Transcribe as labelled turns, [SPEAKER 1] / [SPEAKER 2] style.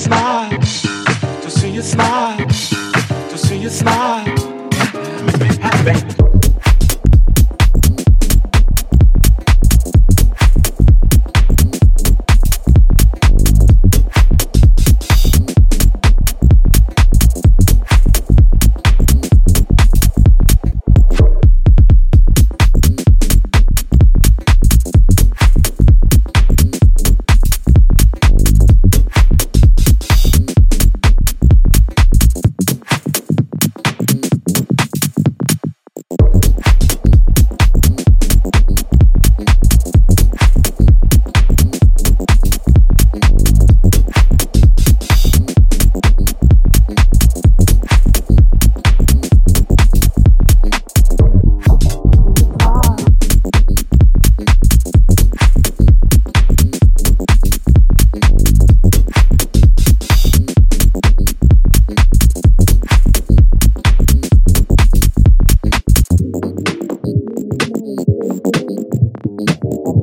[SPEAKER 1] smile, to see you smile.